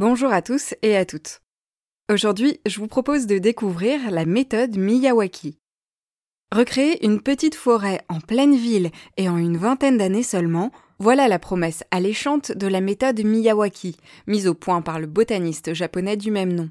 Bonjour à tous et à toutes. Aujourd'hui, je vous propose de découvrir la méthode Miyawaki. Recréer une petite forêt en pleine ville et en une vingtaine d'années seulement, voilà la promesse alléchante de la méthode Miyawaki, mise au point par le botaniste japonais du même nom.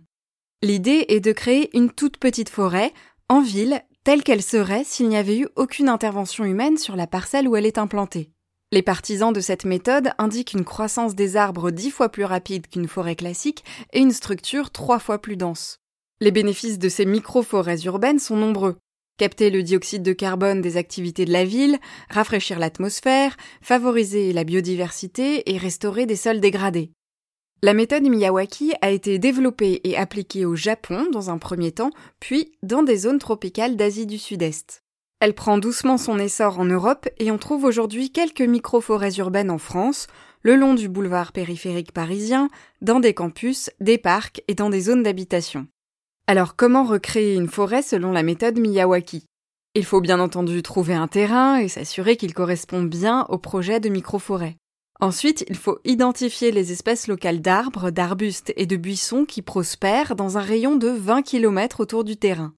L'idée est de créer une toute petite forêt en ville telle qu'elle serait s'il n'y avait eu aucune intervention humaine sur la parcelle où elle est implantée. Les partisans de cette méthode indiquent une croissance des arbres dix fois plus rapide qu'une forêt classique et une structure trois fois plus dense. Les bénéfices de ces micro-forêts urbaines sont nombreux. Capter le dioxyde de carbone des activités de la ville, rafraîchir l'atmosphère, favoriser la biodiversité et restaurer des sols dégradés. La méthode Miyawaki a été développée et appliquée au Japon dans un premier temps, puis dans des zones tropicales d'Asie du Sud-Est. Elle prend doucement son essor en Europe et on trouve aujourd'hui quelques micro-forêts urbaines en France, le long du boulevard périphérique parisien, dans des campus, des parcs et dans des zones d'habitation. Alors comment recréer une forêt selon la méthode Miyawaki? Il faut bien entendu trouver un terrain et s'assurer qu'il correspond bien au projet de micro-forêt. Ensuite, il faut identifier les espèces locales d'arbres, d'arbustes et de buissons qui prospèrent dans un rayon de 20 km autour du terrain.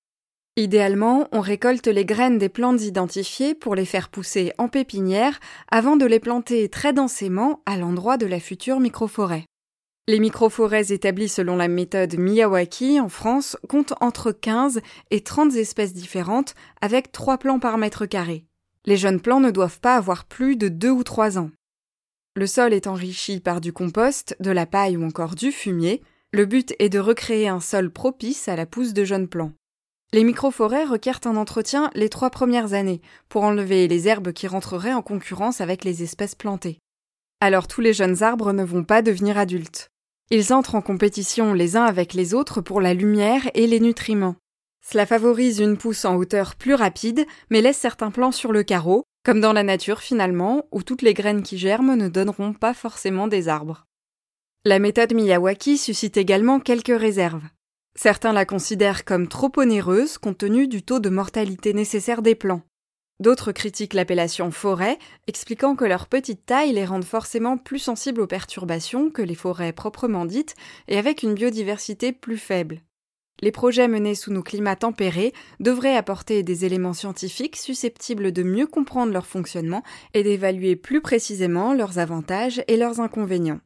Idéalement, on récolte les graines des plantes identifiées pour les faire pousser en pépinière avant de les planter très densément à l'endroit de la future microforêt. Les microforêts établies selon la méthode Miyawaki en France comptent entre 15 et 30 espèces différentes avec 3 plants par mètre carré. Les jeunes plants ne doivent pas avoir plus de 2 ou 3 ans. Le sol est enrichi par du compost, de la paille ou encore du fumier. Le but est de recréer un sol propice à la pousse de jeunes plants. Les microforêts requièrent un entretien les trois premières années pour enlever les herbes qui rentreraient en concurrence avec les espèces plantées. Alors tous les jeunes arbres ne vont pas devenir adultes. Ils entrent en compétition les uns avec les autres pour la lumière et les nutriments. Cela favorise une pousse en hauteur plus rapide, mais laisse certains plants sur le carreau, comme dans la nature finalement, où toutes les graines qui germent ne donneront pas forcément des arbres. La méthode Miyawaki suscite également quelques réserves. Certains la considèrent comme trop onéreuse compte tenu du taux de mortalité nécessaire des plants. D'autres critiquent l'appellation forêt, expliquant que leur petite taille les rend forcément plus sensibles aux perturbations que les forêts proprement dites et avec une biodiversité plus faible. Les projets menés sous nos climats tempérés devraient apporter des éléments scientifiques susceptibles de mieux comprendre leur fonctionnement et d'évaluer plus précisément leurs avantages et leurs inconvénients.